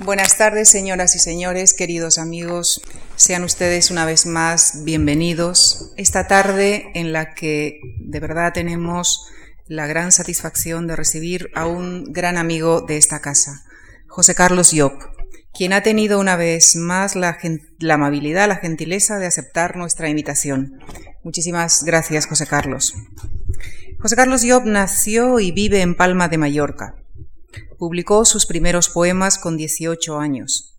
Buenas tardes, señoras y señores, queridos amigos. Sean ustedes una vez más bienvenidos esta tarde en la que de verdad tenemos la gran satisfacción de recibir a un gran amigo de esta casa, José Carlos Yop, quien ha tenido una vez más la, la amabilidad, la gentileza de aceptar nuestra invitación. Muchísimas gracias, José Carlos. José Carlos Yop nació y vive en Palma de Mallorca. Publicó sus primeros poemas con 18 años.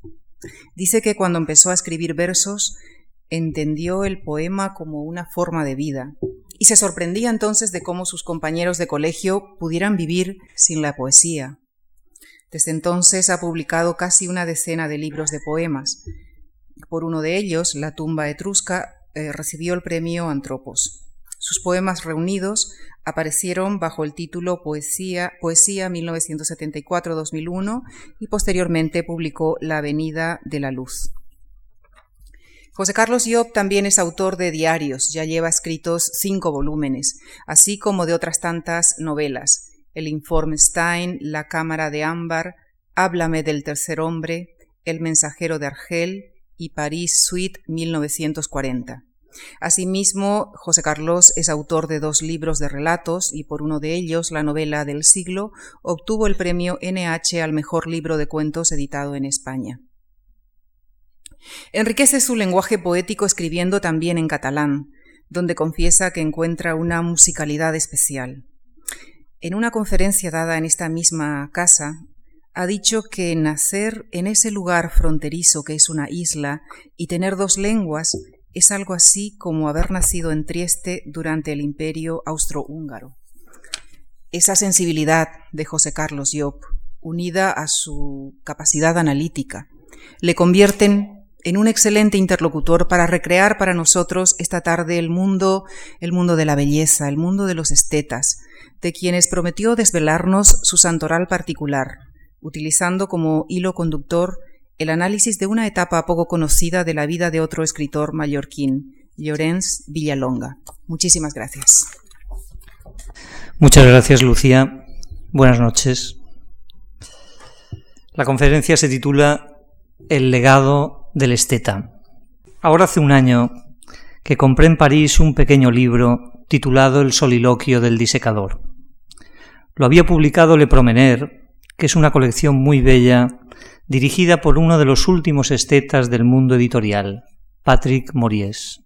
Dice que cuando empezó a escribir versos entendió el poema como una forma de vida y se sorprendía entonces de cómo sus compañeros de colegio pudieran vivir sin la poesía. Desde entonces ha publicado casi una decena de libros de poemas. Por uno de ellos, La tumba etrusca, eh, recibió el premio Antropos. Sus poemas reunidos aparecieron bajo el título Poesía, Poesía 1974-2001 y posteriormente publicó La Avenida de la Luz. José Carlos Job también es autor de diarios, ya lleva escritos cinco volúmenes, así como de otras tantas novelas, El Informe Stein, La Cámara de Ámbar, Háblame del Tercer Hombre, El Mensajero de Argel y París Suite 1940. Asimismo, José Carlos es autor de dos libros de relatos y por uno de ellos, la novela del siglo, obtuvo el premio NH al mejor libro de cuentos editado en España. Enriquece su lenguaje poético escribiendo también en catalán, donde confiesa que encuentra una musicalidad especial. En una conferencia dada en esta misma casa, ha dicho que nacer en ese lugar fronterizo que es una isla y tener dos lenguas es algo así como haber nacido en Trieste durante el imperio austrohúngaro. Esa sensibilidad de José Carlos Job, unida a su capacidad analítica, le convierten en un excelente interlocutor para recrear para nosotros esta tarde el mundo, el mundo de la belleza, el mundo de los estetas, de quienes prometió desvelarnos su santoral particular, utilizando como hilo conductor el análisis de una etapa poco conocida de la vida de otro escritor mallorquín, Llorens Villalonga. Muchísimas gracias. Muchas gracias, Lucía. Buenas noches. La conferencia se titula El legado del esteta. Ahora hace un año que compré en París un pequeño libro titulado El soliloquio del disecador. Lo había publicado Le Promener, que es una colección muy bella dirigida por uno de los últimos estetas del mundo editorial, Patrick Mories.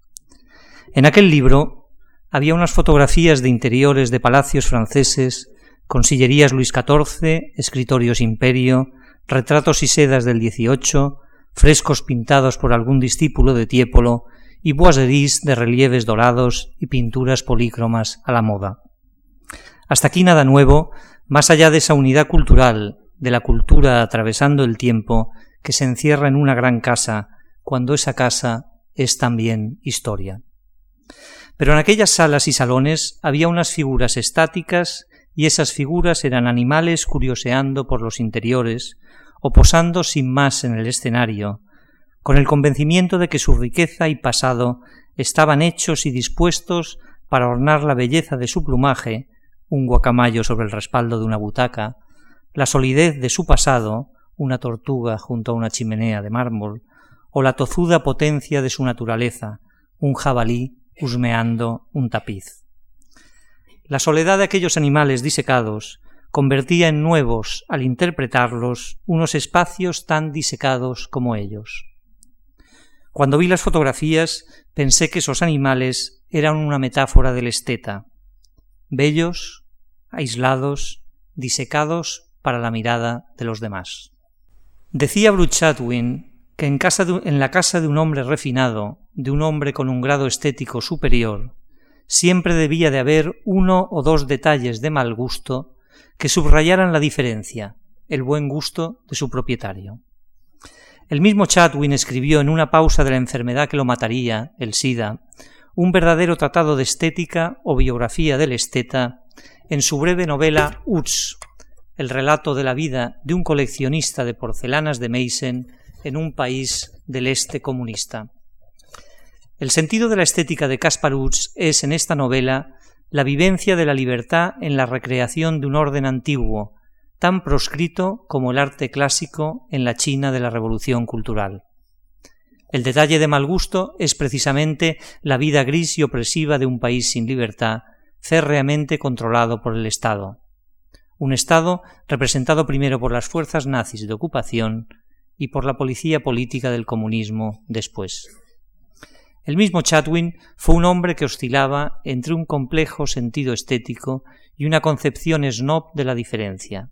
En aquel libro había unas fotografías de interiores de palacios franceses, con sillerías Luis XIV, escritorios Imperio, retratos y sedas del XVIII, frescos pintados por algún discípulo de Tiepolo y boiseries de relieves dorados y pinturas polícromas a la moda. Hasta aquí nada nuevo, más allá de esa unidad cultural de la cultura atravesando el tiempo que se encierra en una gran casa cuando esa casa es también historia. Pero en aquellas salas y salones había unas figuras estáticas y esas figuras eran animales curioseando por los interiores o posando sin más en el escenario, con el convencimiento de que su riqueza y pasado estaban hechos y dispuestos para ornar la belleza de su plumaje, un guacamayo sobre el respaldo de una butaca, la solidez de su pasado, una tortuga junto a una chimenea de mármol, o la tozuda potencia de su naturaleza, un jabalí husmeando un tapiz. La soledad de aquellos animales disecados convertía en nuevos, al interpretarlos, unos espacios tan disecados como ellos. Cuando vi las fotografías pensé que esos animales eran una metáfora del esteta, bellos, aislados, disecados para la mirada de los demás. Decía Bruce Chatwin que en, casa en la casa de un hombre refinado, de un hombre con un grado estético superior, siempre debía de haber uno o dos detalles de mal gusto que subrayaran la diferencia, el buen gusto de su propietario. El mismo Chatwin escribió en una pausa de la enfermedad que lo mataría, el SIDA, un verdadero tratado de estética o biografía del esteta en su breve novela Uts, el relato de la vida de un coleccionista de porcelanas de Meissen en un país del este comunista. El sentido de la estética de Caspar Utz es en esta novela la vivencia de la libertad en la recreación de un orden antiguo, tan proscrito como el arte clásico en la China de la Revolución Cultural. El detalle de mal gusto es precisamente la vida gris y opresiva de un país sin libertad, férreamente controlado por el Estado. Un Estado representado primero por las fuerzas nazis de ocupación y por la policía política del comunismo después. El mismo Chatwin fue un hombre que oscilaba entre un complejo sentido estético y una concepción snob de la diferencia.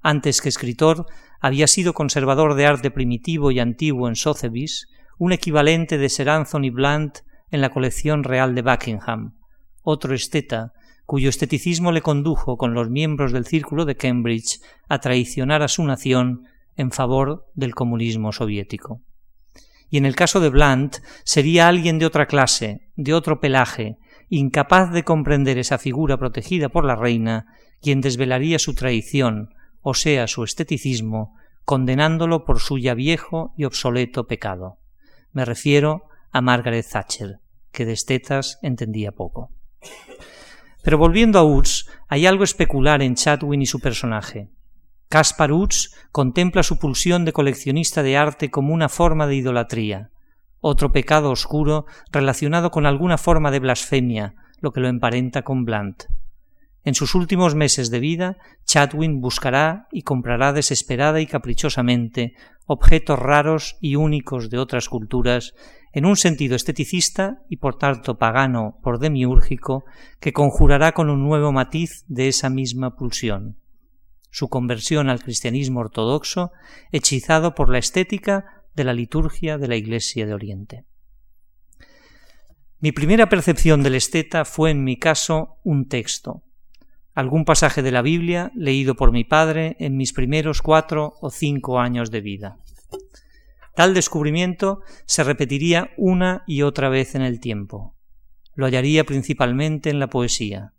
Antes que escritor, había sido conservador de arte primitivo y antiguo en Sotheby's, un equivalente de Sir Anthony Blunt en la colección real de Buckingham, otro esteta cuyo esteticismo le condujo con los miembros del Círculo de Cambridge a traicionar a su nación en favor del comunismo soviético. Y en el caso de Blunt sería alguien de otra clase, de otro pelaje, incapaz de comprender esa figura protegida por la reina, quien desvelaría su traición, o sea, su esteticismo, condenándolo por su ya viejo y obsoleto pecado. Me refiero a Margaret Thatcher, que de estetas entendía poco. Pero volviendo a Utz, hay algo especular en Chatwin y su personaje. Caspar Utz contempla su pulsión de coleccionista de arte como una forma de idolatría, otro pecado oscuro relacionado con alguna forma de blasfemia, lo que lo emparenta con Blunt. En sus últimos meses de vida, Chatwin buscará y comprará desesperada y caprichosamente objetos raros y únicos de otras culturas en un sentido esteticista y por tanto pagano por demiúrgico que conjurará con un nuevo matiz de esa misma pulsión. Su conversión al cristianismo ortodoxo, hechizado por la estética de la liturgia de la Iglesia de Oriente. Mi primera percepción del esteta fue en mi caso un texto, algún pasaje de la Biblia leído por mi padre en mis primeros cuatro o cinco años de vida. Tal descubrimiento se repetiría una y otra vez en el tiempo. Lo hallaría principalmente en la poesía.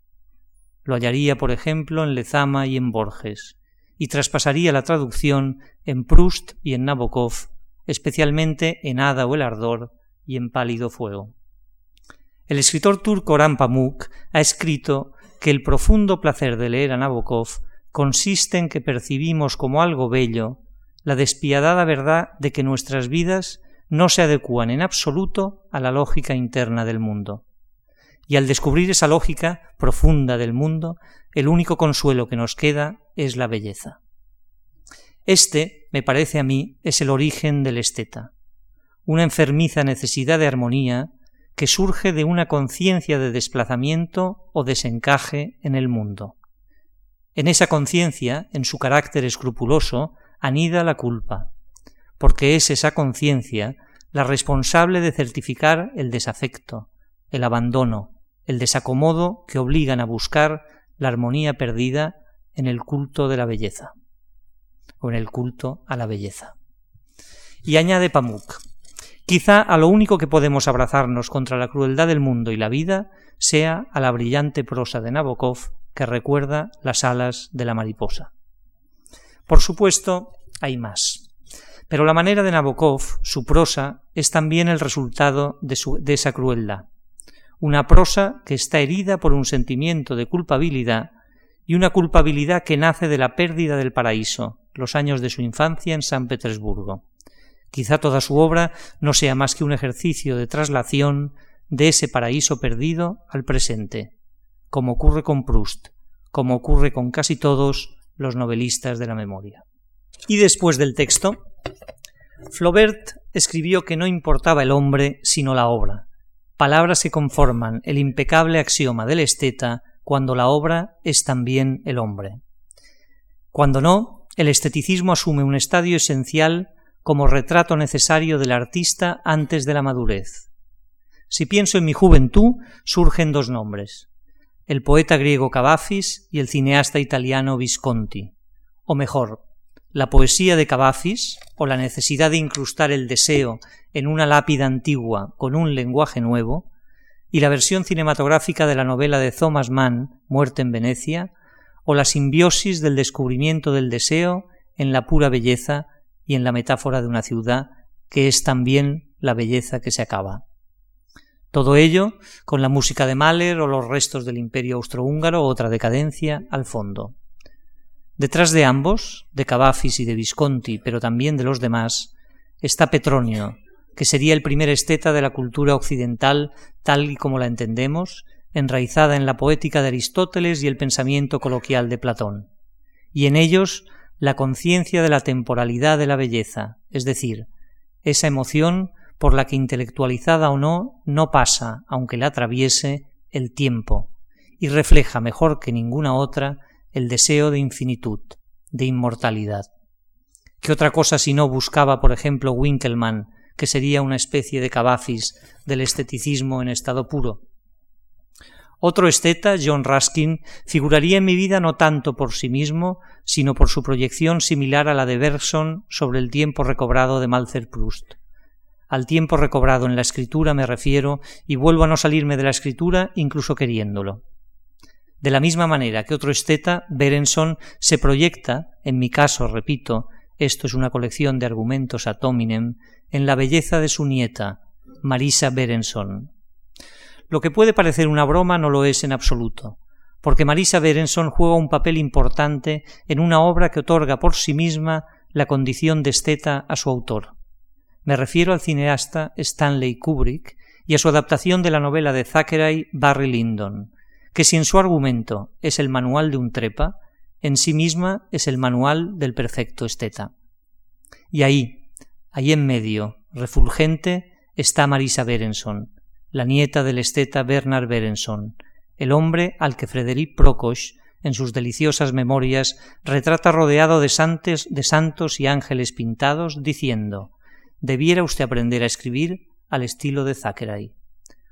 Lo hallaría, por ejemplo, en Lezama y en Borges, y traspasaría la traducción en Proust y en Nabokov, especialmente en Hada o el Ardor y en Pálido Fuego. El escritor turco Orhan Pamuk ha escrito que el profundo placer de leer a Nabokov consiste en que percibimos como algo bello la despiadada verdad de que nuestras vidas no se adecúan en absoluto a la lógica interna del mundo. Y al descubrir esa lógica profunda del mundo, el único consuelo que nos queda es la belleza. Este, me parece a mí, es el origen del esteta, una enfermiza necesidad de armonía que surge de una conciencia de desplazamiento o desencaje en el mundo. En esa conciencia, en su carácter escrupuloso, anida la culpa, porque es esa conciencia la responsable de certificar el desafecto, el abandono, el desacomodo que obligan a buscar la armonía perdida en el culto de la belleza, o en el culto a la belleza. Y añade Pamuk, Quizá a lo único que podemos abrazarnos contra la crueldad del mundo y la vida sea a la brillante prosa de Nabokov que recuerda las alas de la mariposa. Por supuesto, hay más. Pero la manera de Nabokov, su prosa, es también el resultado de, esa crueldad. Una prosa que está herida por un sentimiento de culpabilidad y una culpabilidad que nace de la pérdida del paraíso, los años de su infancia en San Petersburgo. Quizá toda su obra no sea más que un ejercicio de traslación de ese paraíso perdido al presente, como ocurre con Proust, como ocurre con casi todos los novelistas de la memoria. Y después del texto, Flaubert escribió que no importaba el hombre sino la obra, palabras que conforman el impecable axioma del esteta cuando la obra es también el hombre. Cuando no, el esteticismo asume un estadio esencial como retrato necesario del artista antes de la madurez. Si pienso en mi juventud, surgen dos nombres, el poeta griego Cavafis y el cineasta italiano Visconti, o mejor, la poesía de Cavafis, o la necesidad de incrustar el deseo en una lápida antigua con un lenguaje nuevo, y la versión cinematográfica de la novela de Thomas Mann, Muerte en Venecia, o la simbiosis del descubrimiento del deseo en la pura belleza y en la metáfora de una ciudad que es también la belleza que se acaba. Todo ello con la música de Mahler o los restos del imperio austrohúngaro o otra decadencia al fondo. Detrás de ambos, de Cavafis y de Visconti, pero también de los demás, está Petronio, que sería el primer esteta de la cultura occidental tal y como la entendemos, enraizada en la poética de Aristóteles y el pensamiento coloquial de Platón, y en ellos la conciencia de la temporalidad de la belleza, es decir, esa emoción por la que intelectualizada o no, no pasa, aunque la atraviese, el tiempo, y refleja mejor que ninguna otra el deseo de infinitud, de inmortalidad. ¿Qué otra cosa si no buscaba, por ejemplo, Winkelmann, que sería una especie de cabafis del esteticismo en estado puro? Otro esteta, John Ruskin, figuraría en mi vida no tanto por sí mismo, sino por su proyección similar a la de Bergson sobre el tiempo recobrado de Malzer Proust. Al tiempo recobrado en la escritura me refiero, y vuelvo a no salirme de la escritura incluso queriéndolo. De la misma manera que otro esteta, Berenson, se proyecta, en mi caso, repito, esto es una colección de argumentos a Tominem, en la belleza de su nieta, Marisa Berenson. Lo que puede parecer una broma no lo es en absoluto, porque Marisa Berenson juega un papel importante en una obra que otorga por sí misma la condición de esteta a su autor. Me refiero al cineasta Stanley Kubrick y a su adaptación de la novela de Thackeray Barry Lyndon, que si en su argumento es el manual de un trepa, en sí misma es el manual del perfecto esteta. Y ahí, ahí en medio, refulgente, está Marisa Berenson, la nieta del esteta Bernard Berenson, el hombre al que Frederic Prokosch, en sus deliciosas memorias, retrata rodeado de, santes, de santos y ángeles pintados, diciendo debiera usted aprender a escribir al estilo de Thackeray,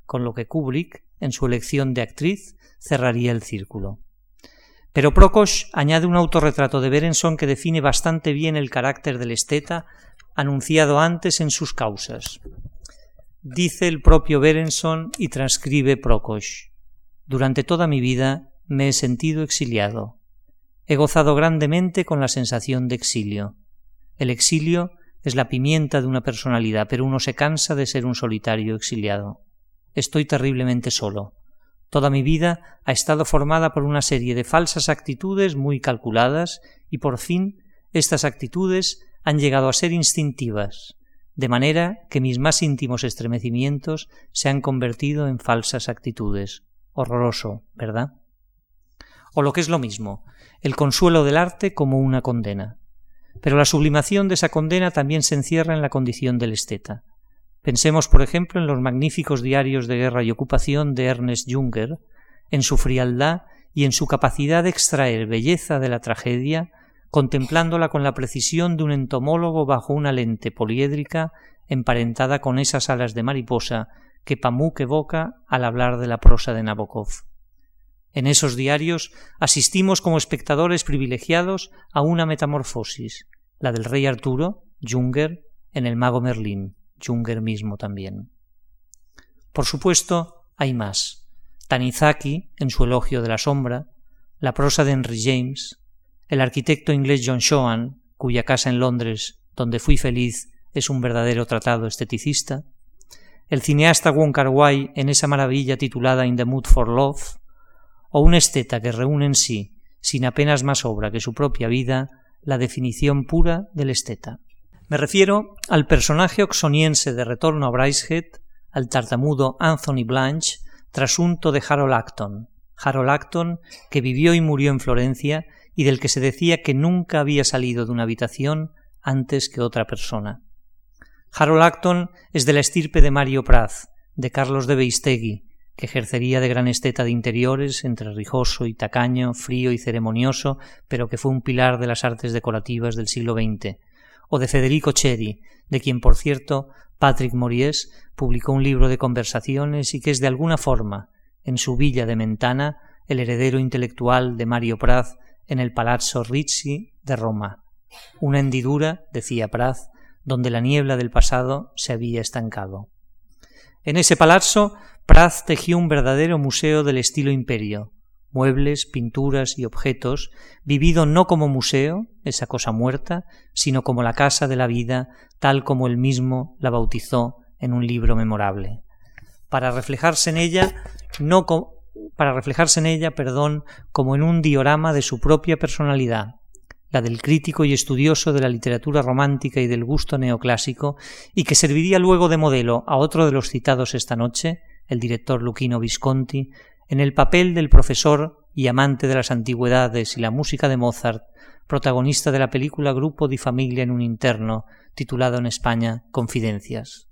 con lo que Kubrick, en su elección de actriz, cerraría el círculo. Pero Prokosch añade un autorretrato de Berenson que define bastante bien el carácter del esteta anunciado antes en sus causas. Dice el propio Berenson y transcribe Prokosch. Durante toda mi vida me he sentido exiliado. He gozado grandemente con la sensación de exilio. El exilio es la pimienta de una personalidad, pero uno se cansa de ser un solitario exiliado. Estoy terriblemente solo. Toda mi vida ha estado formada por una serie de falsas actitudes muy calculadas y por fin estas actitudes han llegado a ser instintivas, de manera que mis más íntimos estremecimientos se han convertido en falsas actitudes. Horroroso, ¿verdad? O lo que es lo mismo, el consuelo del arte como una condena. Pero la sublimación de esa condena también se encierra en la condición del esteta. Pensemos, por ejemplo, en los magníficos diarios de guerra y ocupación de Ernest Junger, en su frialdad y en su capacidad de extraer belleza de la tragedia, contemplándola con la precisión de un entomólogo bajo una lente poliédrica emparentada con esas alas de mariposa que Pamuk evoca al hablar de la prosa de Nabokov. En esos diarios asistimos como espectadores privilegiados a una metamorfosis, la del rey Arturo, Junger, en el mago Merlín. Junger mismo también. Por supuesto, hay más. Tanizaki, en su elogio de la sombra, la prosa de Henry James, el arquitecto inglés John Shoan, cuya casa en Londres, donde fui feliz, es un verdadero tratado esteticista, el cineasta Wong Kar en esa maravilla titulada In the Mood for Love, o un esteta que reúne en sí, sin apenas más obra que su propia vida, la definición pura del esteta. Me refiero al personaje oxoniense de Retorno a Brycehead, al tartamudo Anthony Blanche, trasunto de Harold Acton. Harold Acton, que vivió y murió en Florencia y del que se decía que nunca había salido de una habitación antes que otra persona. Harold Acton es de la estirpe de Mario Praz, de Carlos de Beistegui, que ejercería de gran esteta de interiores, entre rijoso y tacaño, frío y ceremonioso, pero que fue un pilar de las artes decorativas del siglo XX, o de Federico Cheri, de quien, por cierto, Patrick Mories publicó un libro de conversaciones y que es de alguna forma, en su villa de Mentana, el heredero intelectual de Mario Praz en el Palazzo Ricci de Roma. Una hendidura, decía Praz, donde la niebla del pasado se había estancado. En ese palazzo, Praz tejió un verdadero museo del estilo imperio, muebles, pinturas y objetos, vivido no como museo, esa cosa muerta, sino como la casa de la vida, tal como él mismo la bautizó en un libro memorable. Para reflejarse en ella, no para reflejarse en ella, perdón, como en un diorama de su propia personalidad, la del crítico y estudioso de la literatura romántica y del gusto neoclásico, y que serviría luego de modelo a otro de los citados esta noche, el director Luquino Visconti, en el papel del profesor y amante de las antigüedades y la música de Mozart, protagonista de la película Grupo di Familia en un interno, titulado en España Confidencias.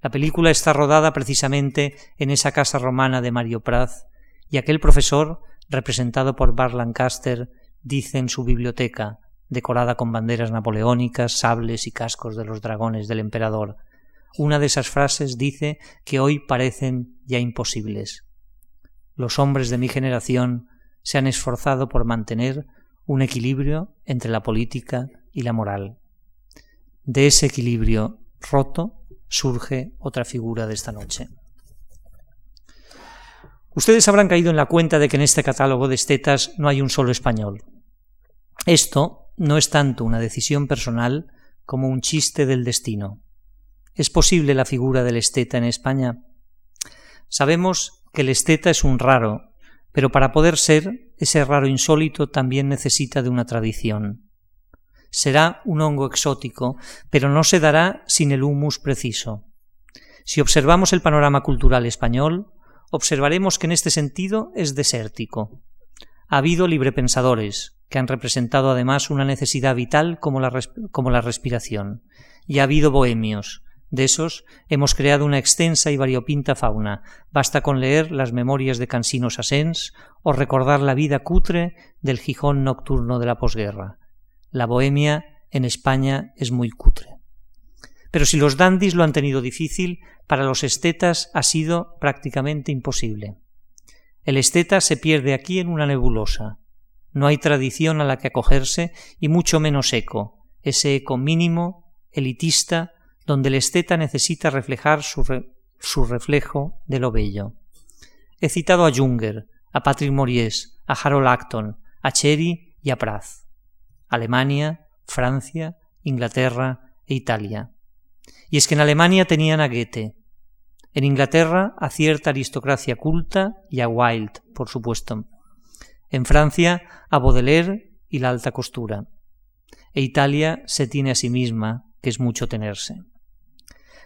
La película está rodada precisamente en esa casa romana de Mario Praz, y aquel profesor, representado por Bar Lancaster, dice en su biblioteca, decorada con banderas napoleónicas, sables y cascos de los dragones del emperador. Una de esas frases dice que hoy parecen ya imposibles. Los hombres de mi generación se han esforzado por mantener un equilibrio entre la política y la moral. De ese equilibrio roto surge otra figura de esta noche. Ustedes habrán caído en la cuenta de que en este catálogo de estetas no hay un solo español. Esto no es tanto una decisión personal como un chiste del destino. ¿Es posible la figura del esteta en España? Sabemos que el esteta es un raro, pero para poder ser, ese raro insólito también necesita de una tradición. Será un hongo exótico, pero no se dará sin el humus preciso. Si observamos el panorama cultural español, observaremos que en este sentido es desértico. Ha habido librepensadores, que han representado además una necesidad vital como la, como la respiración, y ha habido bohemios. De esos hemos creado una extensa y variopinta fauna. Basta con leer las memorias de Cansino Sassens o recordar la vida cutre del Gijón nocturno de la posguerra. La bohemia en España es muy cutre. Pero si los dandis lo han tenido difícil, para los estetas ha sido prácticamente imposible. El esteta se pierde aquí en una nebulosa. No hay tradición a la que acogerse y mucho menos eco, ese eco mínimo, elitista, donde el esteta necesita reflejar su, su reflejo de lo bello. He citado a Junger, a Patrick Maurice, a Harold Acton, a Cherry y a Praz. Alemania, Francia, Inglaterra e Italia. Y es que en Alemania tenían a Goethe, en Inglaterra a cierta aristocracia culta y a Wilde, por supuesto. En Francia a Baudelaire y la alta costura. E Italia se tiene a sí misma, que es mucho tenerse.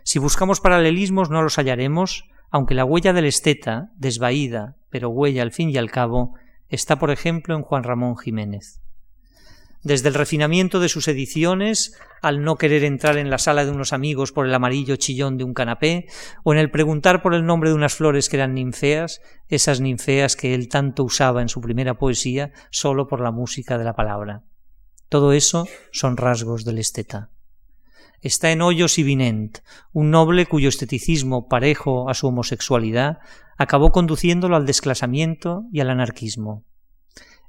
Si buscamos paralelismos no los hallaremos, aunque la huella del esteta, desvaída, pero huella al fin y al cabo, está por ejemplo en Juan Ramón Jiménez desde el refinamiento de sus ediciones, al no querer entrar en la sala de unos amigos por el amarillo chillón de un canapé, o en el preguntar por el nombre de unas flores que eran ninfeas, esas ninfeas que él tanto usaba en su primera poesía solo por la música de la palabra. Todo eso son rasgos del esteta. Está en Hoyos y Vinent, un noble cuyo esteticismo parejo a su homosexualidad acabó conduciéndolo al desclasamiento y al anarquismo.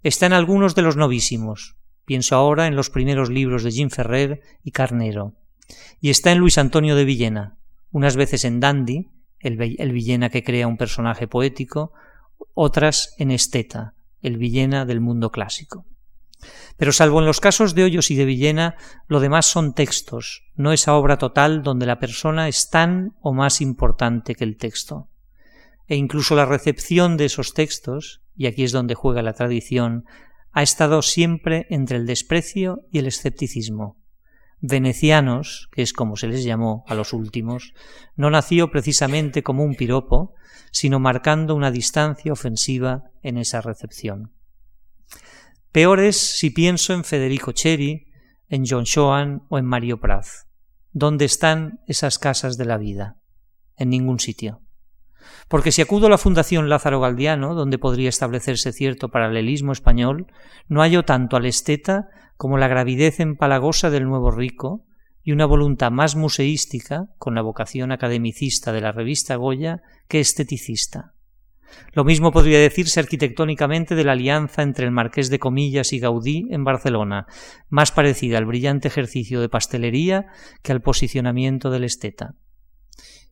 Está en algunos de los novísimos, Pienso ahora en los primeros libros de Jim Ferrer y Carnero. Y está en Luis Antonio de Villena, unas veces en Dandy, el, Villena que crea un personaje poético, otras en Esteta, el Villena del mundo clásico. Pero salvo en los casos de Hoyos y de Villena, lo demás son textos, no esa obra total donde la persona es tan o más importante que el texto. E incluso la recepción de esos textos, y aquí es donde juega la tradición, ha estado siempre entre el desprecio y el escepticismo. Venecianos, que es como se les llamó a los últimos, no nació precisamente como un piropo, sino marcando una distancia ofensiva en esa recepción. Peor es si pienso en Federico Cheri, en John Schoan o en Mario Praz. ¿Dónde están esas casas de la vida? En ningún sitio. Porque si acudo a la Fundación Lázaro Galdiano, donde podría establecerse cierto paralelismo español, no hallo tanto al esteta como la gravidez empalagosa del nuevo rico y una voluntad más museística, con la vocación academicista de la revista Goya, que esteticista. Lo mismo podría decirse arquitectónicamente de la alianza entre el Marqués de Comillas y Gaudí en Barcelona, más parecida al brillante ejercicio de pastelería que al posicionamiento del esteta.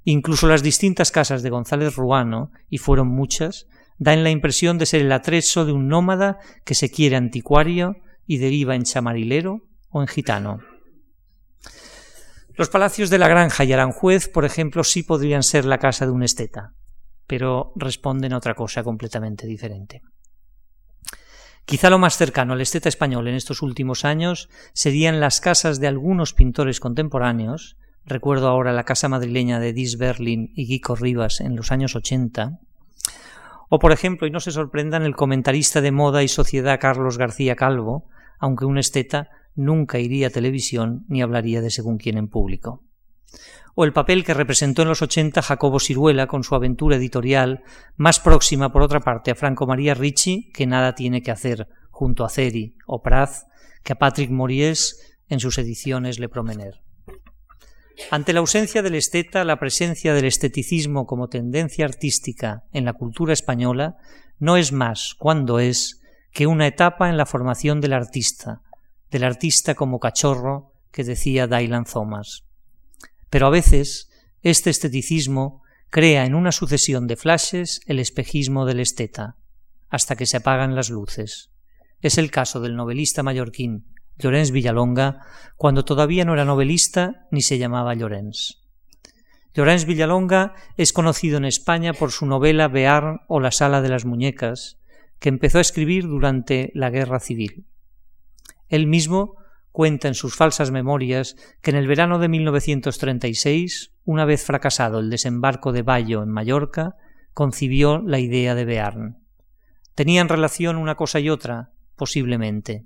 Incluso las distintas casas de González Ruano, y fueron muchas, dan la impresión de ser el atrezo de un nómada que se quiere anticuario y deriva en chamarilero o en gitano. Los palacios de la Granja y Aranjuez, por ejemplo, sí podrían ser la casa de un esteta, pero responden a otra cosa completamente diferente. Quizá lo más cercano al esteta español en estos últimos años serían las casas de algunos pintores contemporáneos, recuerdo ahora la casa madrileña de Dis Berlin y Guico Rivas en los años 80, o por ejemplo, y no se sorprendan, el comentarista de moda y sociedad Carlos García Calvo, aunque un esteta nunca iría a televisión ni hablaría de según quién en público o el papel que representó en los 80 Jacobo Siruela con su aventura editorial, más próxima, por otra parte, a Franco María Ricci, que nada tiene que hacer junto a Ceri o Praz, que a Patrick Mories en sus ediciones Le Promener. Ante la ausencia del esteta, la presencia del esteticismo como tendencia artística en la cultura española no es más, cuando es, que una etapa en la formación del artista, del artista como cachorro que decía Dylan Thomas. Pero a veces este esteticismo crea en una sucesión de flashes el espejismo del esteta, hasta que se apagan las luces. Es el caso del novelista mallorquín Llorens Villalonga, cuando todavía no era novelista ni se llamaba Llorens. Llorens Villalonga es conocido en España por su novela Bearn o La sala de las muñecas, que empezó a escribir durante la Guerra Civil. Él mismo cuenta en sus falsas memorias que en el verano de 1936, una vez fracasado el desembarco de Bayo en Mallorca, concibió la idea de Bearn. ¿Tenían relación una cosa y otra? Posiblemente.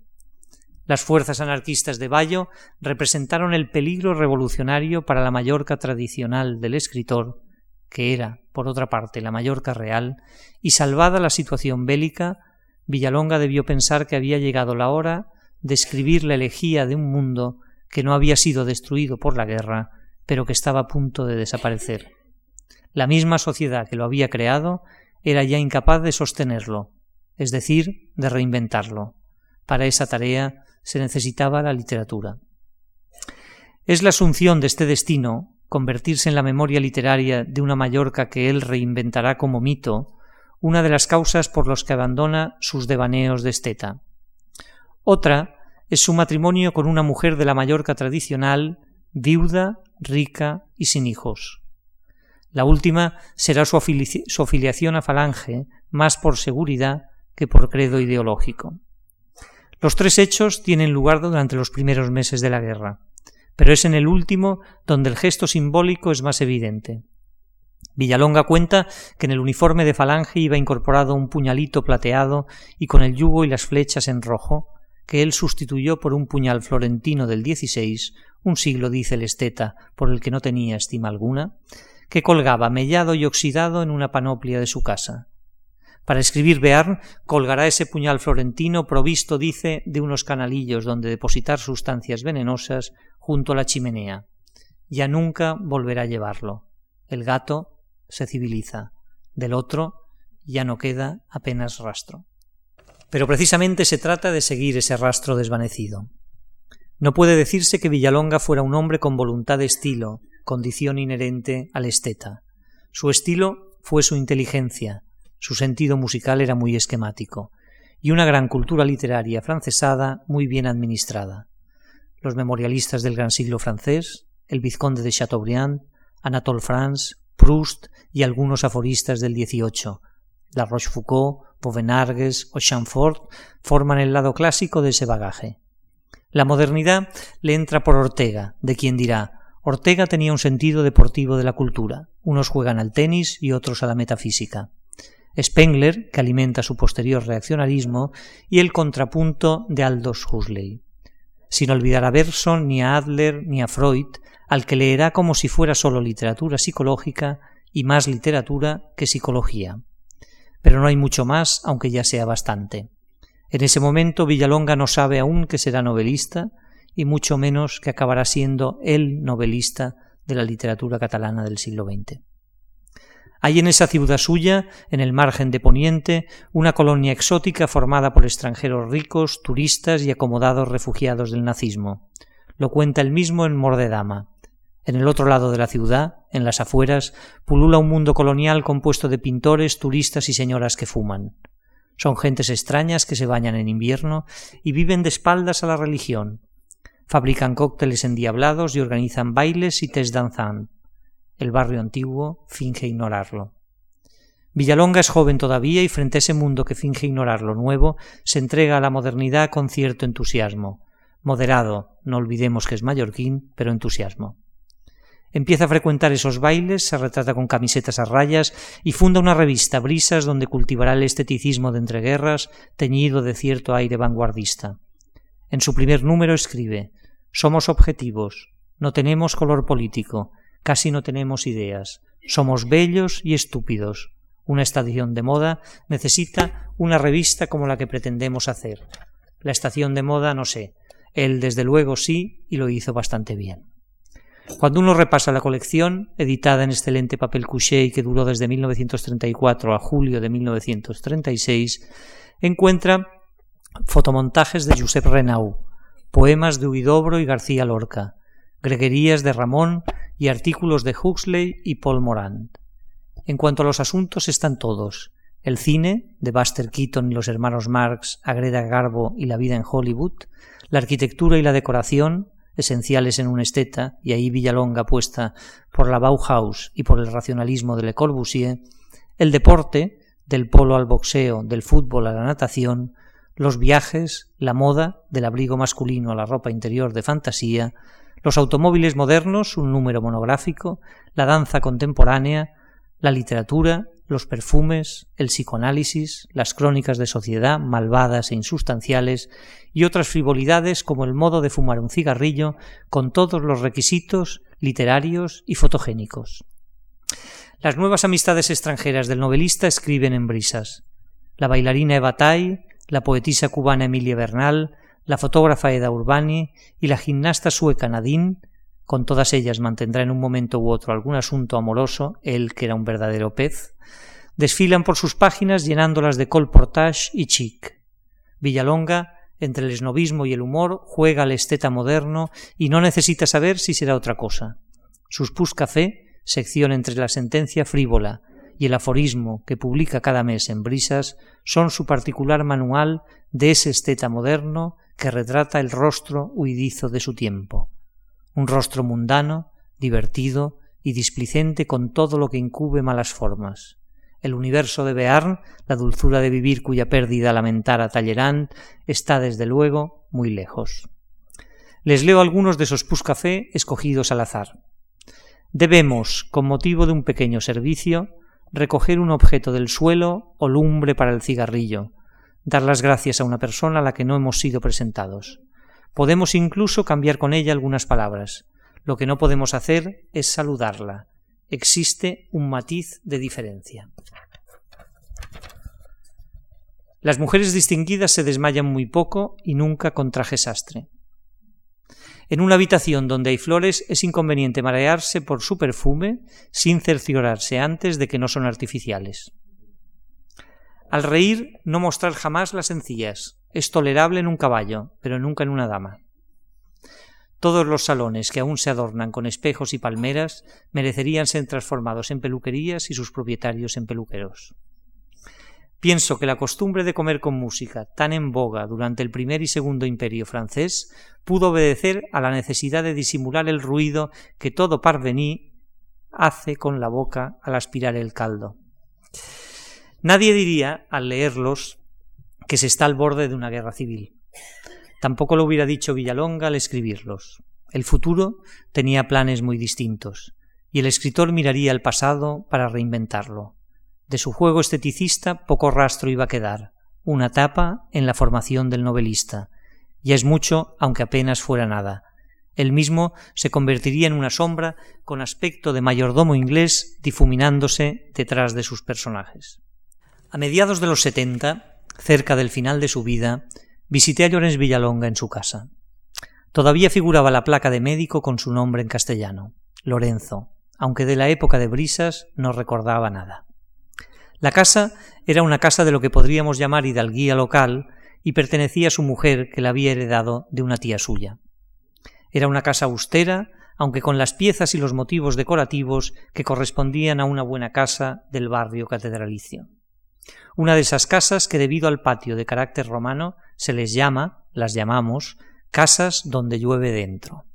Las fuerzas anarquistas de Bayo representaron el peligro revolucionario para la Mallorca tradicional del escritor, que era, por otra parte, la Mallorca real, y salvada la situación bélica, Villalonga debió pensar que había llegado la hora describir la elegía de un mundo que no había sido destruido por la guerra, pero que estaba a punto de desaparecer. La misma sociedad que lo había creado era ya incapaz de sostenerlo, es decir, de reinventarlo. Para esa tarea se necesitaba la literatura. Es la asunción de este destino, convertirse en la memoria literaria de una Mallorca que él reinventará como mito, una de las causas por las que abandona sus devaneos de esteta. Otra es su matrimonio con una mujer de la Mallorca tradicional, viuda, rica y sin hijos. La última será su, afiliación a Falange, más por seguridad que por credo ideológico. Los tres hechos tienen lugar durante los primeros meses de la guerra, pero es en el último donde el gesto simbólico es más evidente. Villalonga cuenta que en el uniforme de Falange iba incorporado un puñalito plateado y con el yugo y las flechas en rojo, que él sustituyó por un puñal florentino del XVI, un siglo dice el esteta, por el que no tenía estima alguna, que colgaba mellado y oxidado en una panoplia de su casa. Para escribir Bearn colgará ese puñal florentino provisto, dice, de unos canalillos donde depositar sustancias venenosas junto a la chimenea. Ya nunca volverá a llevarlo. El gato se civiliza. Del otro ya no queda apenas rastro. Pero precisamente se trata de seguir ese rastro desvanecido. No puede decirse que Villalonga fuera un hombre con voluntad de estilo, condición inherente al esteta. Su estilo fue su inteligencia, su sentido musical era muy esquemático, y una gran cultura literaria francesada muy bien administrada. Los memorialistas del gran siglo francés, el vizconde de Chateaubriand, Anatole France, Proust y algunos aforistas del XVIII, La Rochefoucauld, Bovenargues o Chamfort forman el lado clásico de ese bagaje. La modernidad le entra por Ortega, de quien dirá Ortega tenía un sentido deportivo de la cultura. Unos juegan al tenis y otros a la metafísica. Spengler, que alimenta su posterior reaccionarismo, y el contrapunto de Aldous Huxley. Sin olvidar a Bergson, ni a Adler, ni a Freud, al que leerá como si fuera solo literatura psicológica y más literatura que psicología pero no hay mucho más, aunque ya sea bastante. En ese momento Villalonga no sabe aún que será novelista, y mucho menos que acabará siendo el novelista de la literatura catalana del siglo XX. Hay en esa ciudad suya, en el margen de Poniente, una colonia exótica formada por extranjeros ricos, turistas y acomodados refugiados del nazismo. Lo cuenta él mismo en Mordedama. En el otro lado de la ciudad, en las afueras, pulula un mundo colonial compuesto de pintores, turistas y señoras que fuman. Son gentes extrañas que se bañan en invierno y viven de espaldas a la religión. Fabrican cócteles endiablados y organizan bailes y test danzant. El barrio antiguo finge ignorarlo. Villalonga es joven todavía y frente a ese mundo que finge ignorar lo nuevo, se entrega a la modernidad con cierto entusiasmo. Moderado, no olvidemos que es mallorquín, pero entusiasmo. Empieza a frecuentar esos bailes, se retrata con camisetas a rayas y funda una revista, Brisas, donde cultivará el esteticismo de entreguerras, teñido de cierto aire vanguardista. En su primer número escribe Somos objetivos, no tenemos color político, casi no tenemos ideas, somos bellos y estúpidos. Una estación de moda necesita una revista como la que pretendemos hacer. La estación de moda no sé. Él desde luego sí y lo hizo bastante bien. Cuando uno repasa la colección, editada en excelente papel couché y que duró desde 1934 a julio de 1936, encuentra fotomontajes de Josep Renau, poemas de Huidobro y García Lorca, greguerías de Ramón y artículos de Huxley y Paul Morand. En cuanto a los asuntos están todos. El cine, de Buster Keaton y los hermanos Marx, Agreda Garbo y la vida en Hollywood, la arquitectura y la decoración, esenciales en un esteta, y ahí Villalonga puesta por la Bauhaus y por el racionalismo de Le Corbusier, el deporte, del polo al boxeo, del fútbol a la natación, los viajes, la moda, del abrigo masculino a la ropa interior de fantasía, los automóviles modernos, un número monográfico, la danza contemporánea, la literatura, los perfumes, el psicoanálisis, las crónicas de sociedad malvadas e insustanciales y otras frivolidades como el modo de fumar un cigarrillo con todos los requisitos literarios y fotogénicos. Las nuevas amistades extranjeras del novelista escriben en brisas. La bailarina Eva Tai, la poetisa cubana Emilia Bernal, la fotógrafa Eda Urbani y la gimnasta sueca Nadine con todas ellas mantendrá en un momento u otro algún asunto amoroso, él que era un verdadero pez, desfilan por sus páginas llenándolas de colportage y chic. Villalonga, entre el esnovismo y el humor, juega al esteta moderno y no necesita saber si será otra cosa. Sus Pus Café, sección entre la sentencia frívola y el aforismo que publica cada mes en Brisas, son su particular manual de ese esteta moderno que retrata el rostro huidizo de su tiempo un rostro mundano, divertido y displicente con todo lo que incube malas formas. El universo de Bearn, la dulzura de vivir cuya pérdida lamentara Talleyrand, está desde luego muy lejos. Les leo algunos de esos café escogidos al azar. Debemos, con motivo de un pequeño servicio, recoger un objeto del suelo o lumbre para el cigarrillo, dar las gracias a una persona a la que no hemos sido presentados. Podemos incluso cambiar con ella algunas palabras. Lo que no podemos hacer es saludarla. Existe un matiz de diferencia. Las mujeres distinguidas se desmayan muy poco y nunca con traje sastre. En una habitación donde hay flores es inconveniente marearse por su perfume sin cerciorarse antes de que no son artificiales. Al reír, no mostrar jamás las encías, es tolerable en un caballo, pero nunca en una dama. Todos los salones que aún se adornan con espejos y palmeras merecerían ser transformados en peluquerías y sus propietarios en peluqueros. Pienso que la costumbre de comer con música, tan en boga durante el primer y segundo imperio francés, pudo obedecer a la necesidad de disimular el ruido que todo parvení hace con la boca al aspirar el caldo. Nadie diría, al leerlos, que se está al borde de una guerra civil. Tampoco lo hubiera dicho Villalonga al escribirlos. El futuro tenía planes muy distintos, y el escritor miraría al pasado para reinventarlo. De su juego esteticista poco rastro iba a quedar, una etapa en la formación del novelista. Ya es mucho, aunque apenas fuera nada. Él mismo se convertiría en una sombra con aspecto de mayordomo inglés difuminándose detrás de sus personajes. A mediados de los setenta, cerca del final de su vida, visité a Llorens Villalonga en su casa. Todavía figuraba la placa de médico con su nombre en castellano, Lorenzo, aunque de la época de Brisas no recordaba nada. La casa era una casa de lo que podríamos llamar hidalguía local y pertenecía a su mujer que la había heredado de una tía suya. Era una casa austera, aunque con las piezas y los motivos decorativos que correspondían a una buena casa del barrio catedralicio. Una de esas casas que debido al patio de carácter romano se les llama, las llamamos, casas donde llueve dentro.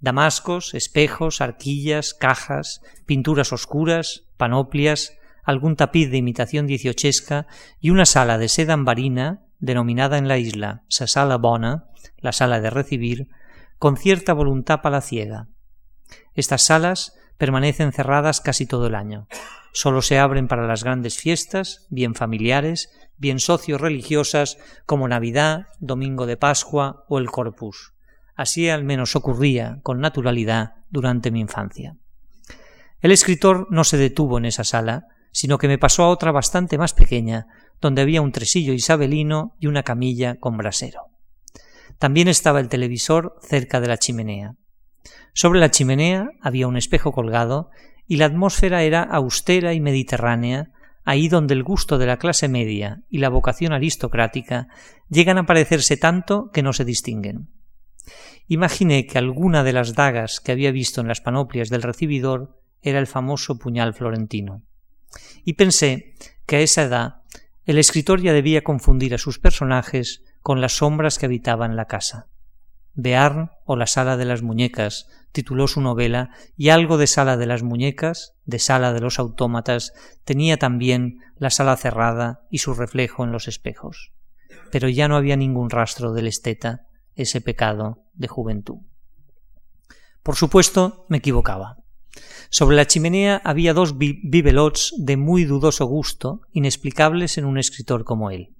Damascos, espejos, arquillas, cajas, pinturas oscuras, panoplias, algún tapiz de imitación dieciochesca y una sala de seda ambarina, denominada en la isla sa sala bona, la sala de recibir, con cierta voluntad palaciega. Estas salas permanecen cerradas casi todo el año. Solo se abren para las grandes fiestas, bien familiares, bien socio-religiosas, como Navidad, Domingo de Pascua o el Corpus. Así al menos ocurría con naturalidad durante mi infancia. El escritor no se detuvo en esa sala, sino que me pasó a otra bastante más pequeña, donde había un tresillo isabelino y una camilla con brasero. También estaba el televisor cerca de la chimenea. Sobre la chimenea había un espejo colgado y la atmósfera era austera y mediterránea, ahí donde el gusto de la clase media y la vocación aristocrática llegan a parecerse tanto que no se distinguen. Imaginé que alguna de las dagas que había visto en las panoplias del recibidor era el famoso puñal florentino y pensé que a esa edad el escritor ya debía confundir a sus personajes con las sombras que habitaban la casa. Bearn o la sala de las muñecas tituló su novela y algo de sala de las muñecas, de sala de los autómatas, tenía también la sala cerrada y su reflejo en los espejos. Pero ya no había ningún rastro del esteta, ese pecado de juventud. Por supuesto, me equivocaba. Sobre la chimenea había dos bibelots de muy dudoso gusto, inexplicables en un escritor como él.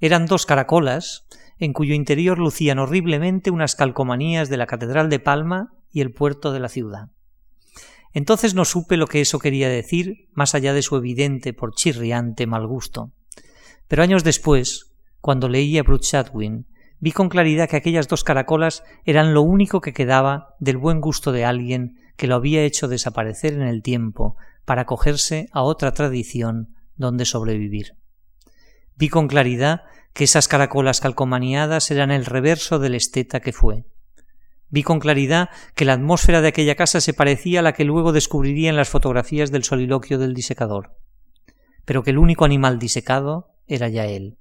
Eran dos caracolas, en cuyo interior lucían horriblemente unas calcomanías de la Catedral de Palma y el puerto de la ciudad. Entonces no supe lo que eso quería decir, más allá de su evidente por chirriante mal gusto. Pero años después, cuando leí a Bruce vi con claridad que aquellas dos caracolas eran lo único que quedaba del buen gusto de alguien que lo había hecho desaparecer en el tiempo para acogerse a otra tradición donde sobrevivir. Vi con claridad que esas caracolas calcomaneadas eran el reverso del esteta que fue. Vi con claridad que la atmósfera de aquella casa se parecía a la que luego descubriría en las fotografías del soliloquio del disecador, pero que el único animal disecado era ya él,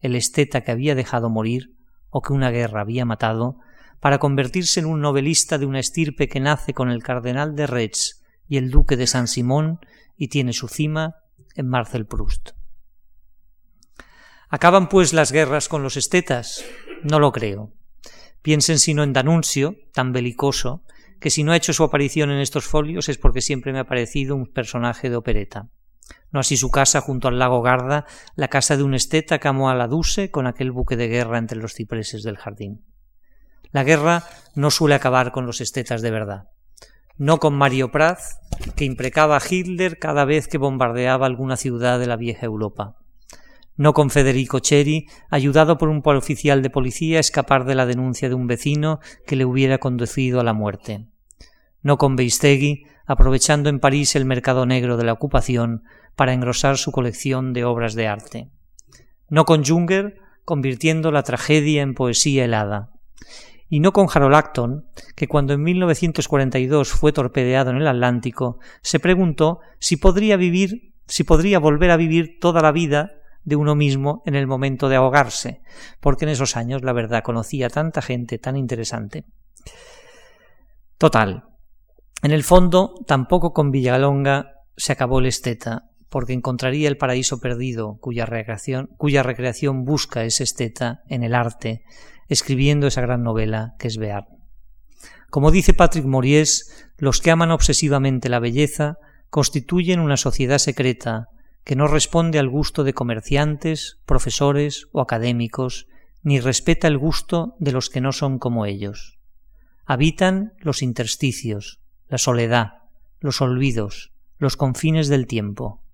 el esteta que había dejado morir o que una guerra había matado para convertirse en un novelista de una estirpe que nace con el cardenal de Retz y el duque de San Simón y tiene su cima en Marcel Proust. ¿Acaban pues las guerras con los estetas? No lo creo. Piensen sino en Danuncio, tan belicoso, que si no ha hecho su aparición en estos folios es porque siempre me ha parecido un personaje de opereta. No así su casa junto al lago Garda, la casa de un esteta que amó a la Duse con aquel buque de guerra entre los cipreses del jardín. La guerra no suele acabar con los estetas de verdad. No con Mario Praz, que imprecaba a Hitler cada vez que bombardeaba alguna ciudad de la vieja Europa. No con Federico Cheri, ayudado por un oficial de policía a escapar de la denuncia de un vecino que le hubiera conducido a la muerte. No con Beistegui, aprovechando en París el mercado negro de la ocupación para engrosar su colección de obras de arte. No con Junger, convirtiendo la tragedia en poesía helada y no con Harold Acton, que cuando en 1942 fue torpedeado en el Atlántico, se preguntó si podría vivir, si podría volver a vivir toda la vida de uno mismo en el momento de ahogarse, porque en esos años, la verdad, conocía tanta gente tan interesante. Total. En el fondo, tampoco con Villalonga se acabó el esteta, porque encontraría el paraíso perdido cuya recreación, cuya recreación busca ese esteta en el arte, escribiendo esa gran novela que es Bear. Como dice Patrick Moriés, los que aman obsesivamente la belleza constituyen una sociedad secreta que no responde al gusto de comerciantes, profesores o académicos, ni respeta el gusto de los que no son como ellos. Habitan los intersticios, la soledad, los olvidos, los confines del tiempo,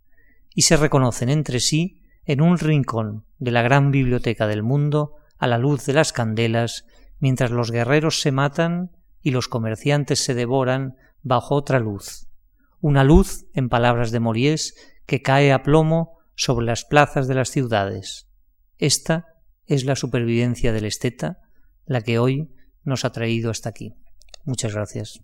y se reconocen entre sí en un rincón de la gran biblioteca del mundo a la luz de las candelas, mientras los guerreros se matan y los comerciantes se devoran bajo otra luz. Una luz, en palabras de Mories, que cae a plomo sobre las plazas de las ciudades. Esta es la supervivencia del esteta, la que hoy nos ha traído hasta aquí. Muchas gracias.